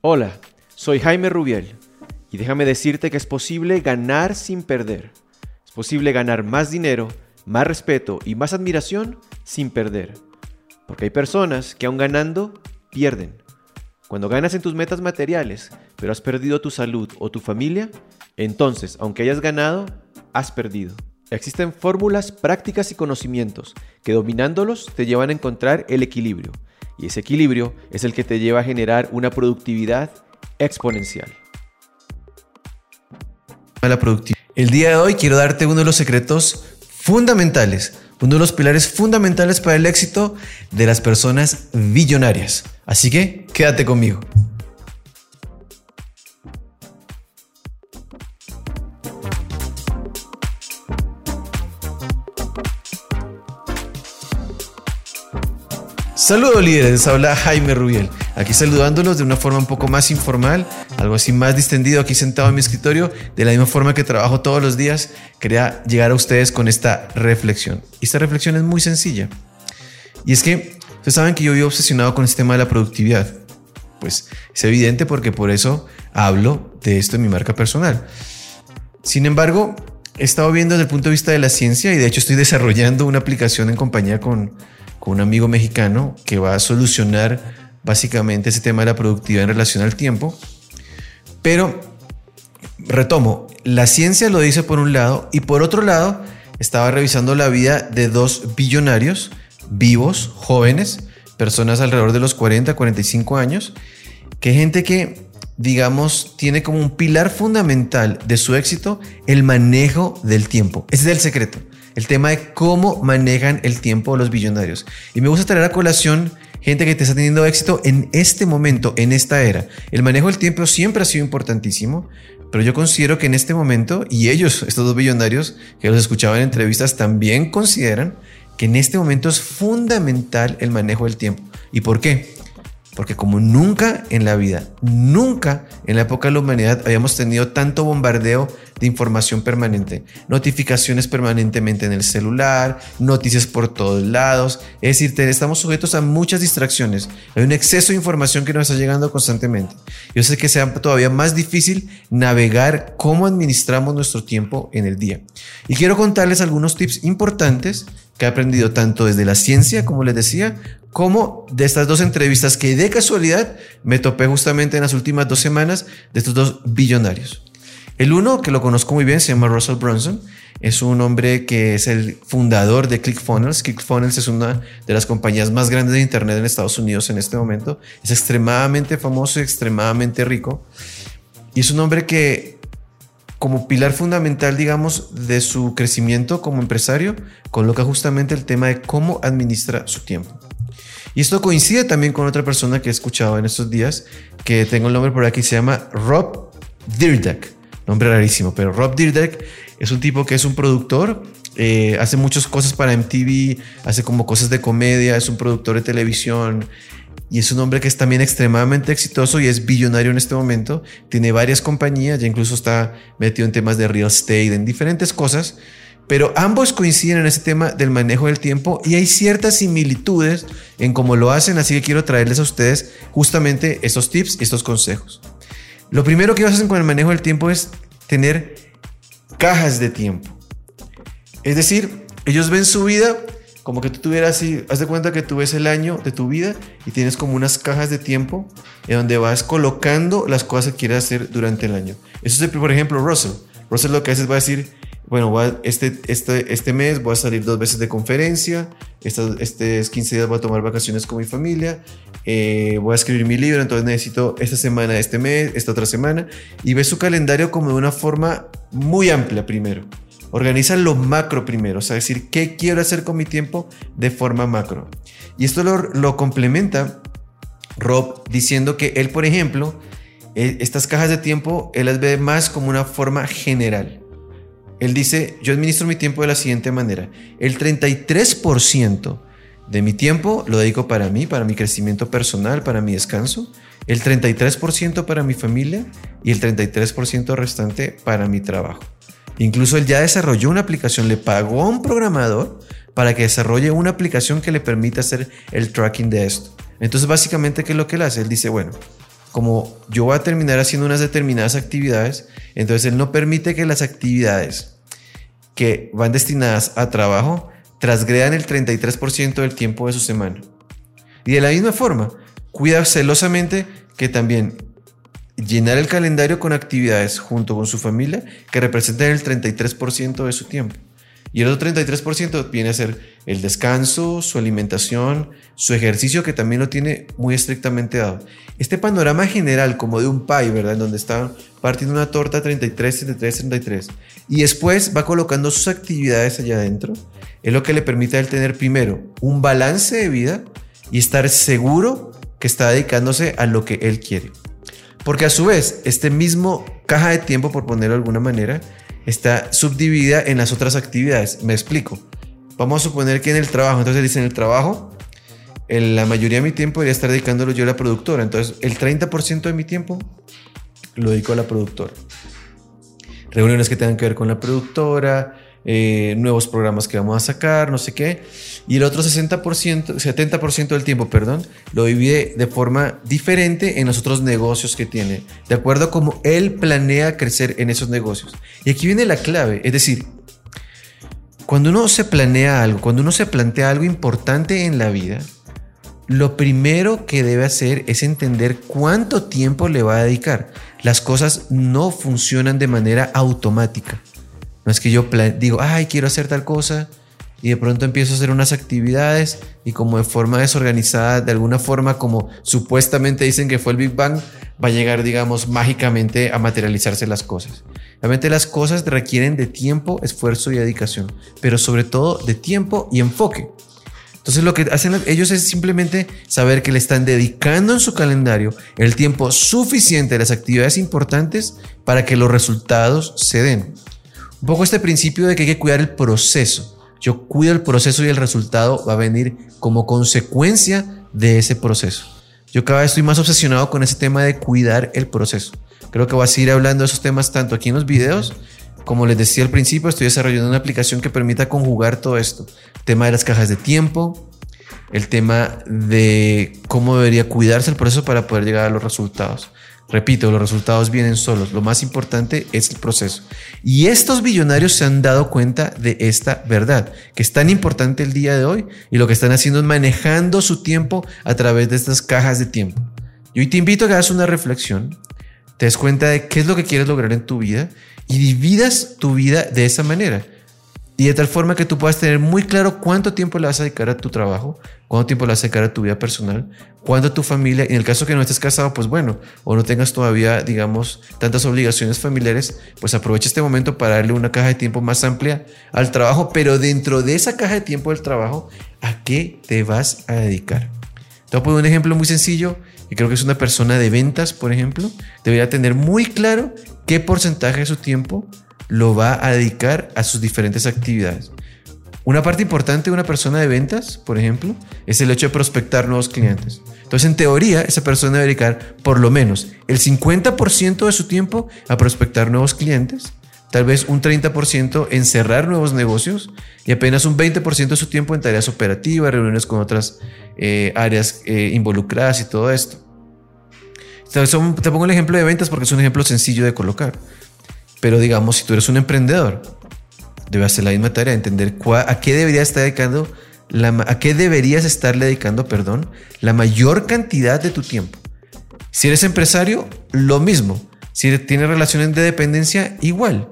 Hola, soy Jaime Rubiel y déjame decirte que es posible ganar sin perder. Es posible ganar más dinero, más respeto y más admiración sin perder. Porque hay personas que aun ganando, pierden. Cuando ganas en tus metas materiales, pero has perdido tu salud o tu familia, entonces, aunque hayas ganado, has perdido. Existen fórmulas, prácticas y conocimientos que dominándolos te llevan a encontrar el equilibrio y ese equilibrio es el que te lleva a generar una productividad exponencial. El día de hoy quiero darte uno de los secretos fundamentales, uno de los pilares fundamentales para el éxito de las personas billonarias. Así que quédate conmigo. Saludos líderes, habla Jaime Rubiel, aquí saludándolos de una forma un poco más informal, algo así más distendido aquí sentado en mi escritorio, de la misma forma que trabajo todos los días, quería llegar a ustedes con esta reflexión. Y esta reflexión es muy sencilla. Y es que ustedes saben que yo vivo obsesionado con este tema de la productividad. Pues es evidente porque por eso hablo de esto en mi marca personal. Sin embargo, he estado viendo desde el punto de vista de la ciencia y de hecho estoy desarrollando una aplicación en compañía con un amigo mexicano que va a solucionar básicamente ese tema de la productividad en relación al tiempo. Pero retomo, la ciencia lo dice por un lado y por otro lado estaba revisando la vida de dos billonarios vivos, jóvenes, personas alrededor de los 40, 45 años, que gente que digamos, tiene como un pilar fundamental de su éxito el manejo del tiempo. Ese es el secreto el tema de cómo manejan el tiempo los billonarios. Y me gusta traer a colación gente que te está teniendo éxito en este momento, en esta era. El manejo del tiempo siempre ha sido importantísimo, pero yo considero que en este momento, y ellos, estos dos billonarios que los escuchaban en entrevistas, también consideran que en este momento es fundamental el manejo del tiempo. ¿Y por qué? Porque como nunca en la vida, nunca en la época de la humanidad habíamos tenido tanto bombardeo de información permanente, notificaciones permanentemente en el celular, noticias por todos lados, es decir, estamos sujetos a muchas distracciones, hay un exceso de información que nos está llegando constantemente. Yo sé que sea todavía más difícil navegar cómo administramos nuestro tiempo en el día. Y quiero contarles algunos tips importantes que he aprendido tanto desde la ciencia, como les decía, como de estas dos entrevistas que de casualidad me topé justamente en las últimas dos semanas de estos dos billonarios. El uno, que lo conozco muy bien, se llama Russell Brunson. Es un hombre que es el fundador de ClickFunnels. ClickFunnels es una de las compañías más grandes de Internet en Estados Unidos en este momento. Es extremadamente famoso y extremadamente rico. Y es un hombre que, como pilar fundamental, digamos, de su crecimiento como empresario, coloca justamente el tema de cómo administra su tiempo. Y esto coincide también con otra persona que he escuchado en estos días, que tengo el nombre por aquí, se llama Rob Dyrdek. Nombre rarísimo, pero Rob Dyrdek es un tipo que es un productor, eh, hace muchas cosas para MTV, hace como cosas de comedia, es un productor de televisión y es un hombre que es también extremadamente exitoso y es billonario en este momento. Tiene varias compañías, ya incluso está metido en temas de real estate, en diferentes cosas. Pero ambos coinciden en ese tema del manejo del tiempo y hay ciertas similitudes en cómo lo hacen, así que quiero traerles a ustedes justamente estos tips y estos consejos. Lo primero que hacen con el manejo del tiempo es tener cajas de tiempo. Es decir, ellos ven su vida como que tú tuvieras así, haz de cuenta que tú ves el año de tu vida y tienes como unas cajas de tiempo en donde vas colocando las cosas que quieres hacer durante el año. Eso es, por ejemplo, Russell. Russell lo que hace es va a decir, bueno, este, este, este mes voy a salir dos veces de conferencia, este 15 días voy a tomar vacaciones con mi familia, eh, voy a escribir mi libro, entonces necesito esta semana, este mes, esta otra semana, y ve su calendario como de una forma muy amplia primero. Organiza lo macro primero, o sea, decir, ¿qué quiero hacer con mi tiempo de forma macro? Y esto lo, lo complementa Rob diciendo que él, por ejemplo, e, estas cajas de tiempo, él las ve más como una forma general. Él dice, yo administro mi tiempo de la siguiente manera. El 33% de mi tiempo lo dedico para mí, para mi crecimiento personal, para mi descanso. El 33% para mi familia y el 33% restante para mi trabajo. Incluso él ya desarrolló una aplicación, le pagó a un programador para que desarrolle una aplicación que le permita hacer el tracking de esto. Entonces básicamente, ¿qué es lo que él hace? Él dice, bueno, como yo voy a terminar haciendo unas determinadas actividades, entonces él no permite que las actividades que van destinadas a trabajo trasgredan el 33% del tiempo de su semana. Y de la misma forma, cuida celosamente que también llenar el calendario con actividades junto con su familia que representen el 33% de su tiempo. Y el otro 33% viene a ser el descanso, su alimentación, su ejercicio, que también lo tiene muy estrictamente dado. Este panorama general, como de un pie, ¿verdad? En donde está partiendo una torta 33, 33, 33. Y después va colocando sus actividades allá adentro. Es lo que le permite a él tener primero un balance de vida y estar seguro que está dedicándose a lo que él quiere. Porque a su vez, este mismo caja de tiempo, por ponerlo de alguna manera, está subdividida en las otras actividades. Me explico. Vamos a suponer que en el trabajo, entonces dice en el trabajo, en la mayoría de mi tiempo debería estar dedicándolo yo a la productora. Entonces, el 30% de mi tiempo lo dedico a la productora. Reuniones que tengan que ver con la productora, eh, nuevos programas que vamos a sacar, no sé qué. Y el otro 60%, 70% del tiempo, perdón, lo divide de forma diferente en los otros negocios que tiene, de acuerdo a cómo él planea crecer en esos negocios. Y aquí viene la clave, es decir, cuando uno se planea algo, cuando uno se plantea algo importante en la vida, lo primero que debe hacer es entender cuánto tiempo le va a dedicar. Las cosas no funcionan de manera automática. No es que yo digo, ay, quiero hacer tal cosa y de pronto empiezo a hacer unas actividades y como de forma desorganizada, de alguna forma como supuestamente dicen que fue el Big Bang, va a llegar, digamos, mágicamente a materializarse las cosas. Realmente las cosas requieren de tiempo, esfuerzo y dedicación, pero sobre todo de tiempo y enfoque. Entonces lo que hacen ellos es simplemente saber que le están dedicando en su calendario el tiempo suficiente a las actividades importantes para que los resultados se den. Un poco este principio de que hay que cuidar el proceso. Yo cuido el proceso y el resultado va a venir como consecuencia de ese proceso. Yo cada vez estoy más obsesionado con ese tema de cuidar el proceso. Creo que voy a seguir hablando de esos temas tanto aquí en los videos, como les decía al principio, estoy desarrollando una aplicación que permita conjugar todo esto. El tema de las cajas de tiempo, el tema de cómo debería cuidarse el proceso para poder llegar a los resultados. Repito, los resultados vienen solos. Lo más importante es el proceso. Y estos billonarios se han dado cuenta de esta verdad, que es tan importante el día de hoy y lo que están haciendo es manejando su tiempo a través de estas cajas de tiempo. Y hoy te invito a que hagas una reflexión, te des cuenta de qué es lo que quieres lograr en tu vida y dividas tu vida de esa manera. Y de tal forma que tú puedas tener muy claro cuánto tiempo le vas a dedicar a tu trabajo, cuánto tiempo le vas a dedicar a tu vida personal, cuánto a tu familia. En el caso que no estés casado, pues bueno, o no tengas todavía, digamos, tantas obligaciones familiares, pues aprovecha este momento para darle una caja de tiempo más amplia al trabajo, pero dentro de esa caja de tiempo del trabajo, ¿a qué te vas a dedicar? Te voy a poner un ejemplo muy sencillo, y creo que es una persona de ventas, por ejemplo, debería tener muy claro qué porcentaje de su tiempo lo va a dedicar a sus diferentes actividades. Una parte importante de una persona de ventas, por ejemplo, es el hecho de prospectar nuevos clientes. Entonces, en teoría, esa persona debe dedicar por lo menos el 50% de su tiempo a prospectar nuevos clientes, tal vez un 30% en cerrar nuevos negocios y apenas un 20% de su tiempo en tareas operativas, reuniones con otras eh, áreas eh, involucradas y todo esto. Te pongo el ejemplo de ventas porque es un ejemplo sencillo de colocar. Pero digamos, si tú eres un emprendedor, debes hacer la misma tarea, entender a qué deberías estar dedicando, a qué deberías estarle dedicando, perdón, la mayor cantidad de tu tiempo. Si eres empresario, lo mismo. Si tienes relaciones de dependencia, igual.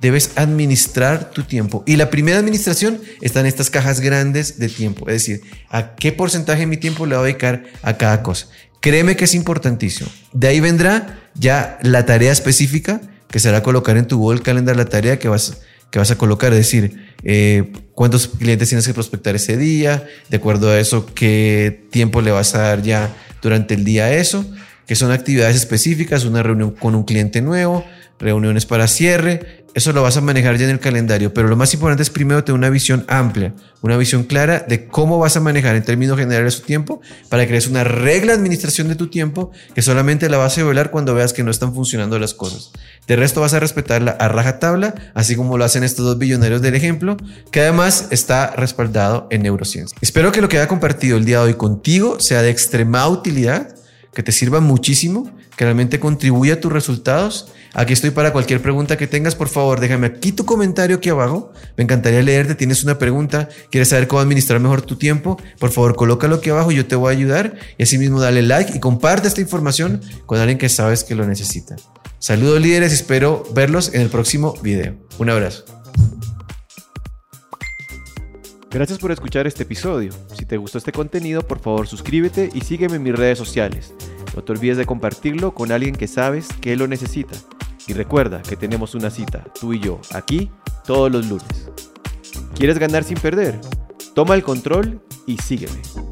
Debes administrar tu tiempo. Y la primera administración está en estas cajas grandes de tiempo. Es decir, a qué porcentaje de mi tiempo le voy a dedicar a cada cosa. Créeme que es importantísimo. De ahí vendrá ya la tarea específica que será colocar en tu Google Calendar la tarea que vas, que vas a colocar, es decir, eh, cuántos clientes tienes que prospectar ese día, de acuerdo a eso, qué tiempo le vas a dar ya durante el día a eso, que son actividades específicas, una reunión con un cliente nuevo, reuniones para cierre, eso lo vas a manejar ya en el calendario, pero lo más importante es primero tener una visión amplia, una visión clara de cómo vas a manejar en términos generales tu tiempo para que crees una regla de administración de tu tiempo que solamente la vas a violar cuando veas que no están funcionando las cosas. De resto vas a respetarla a rajatabla, así como lo hacen estos dos billonarios del ejemplo, que además está respaldado en neurociencia. Espero que lo que haya compartido el día de hoy contigo sea de extrema utilidad que te sirva muchísimo, que realmente contribuya a tus resultados. Aquí estoy para cualquier pregunta que tengas, por favor, déjame aquí tu comentario aquí abajo. Me encantaría leerte. Tienes una pregunta, quieres saber cómo administrar mejor tu tiempo, por favor, colócalo aquí abajo, yo te voy a ayudar. Y asimismo, dale like y comparte esta información con alguien que sabes que lo necesita. Saludos líderes, espero verlos en el próximo video. Un abrazo. Gracias por escuchar este episodio. Si te gustó este contenido, por favor suscríbete y sígueme en mis redes sociales. No te olvides de compartirlo con alguien que sabes que lo necesita. Y recuerda que tenemos una cita, tú y yo, aquí, todos los lunes. ¿Quieres ganar sin perder? Toma el control y sígueme.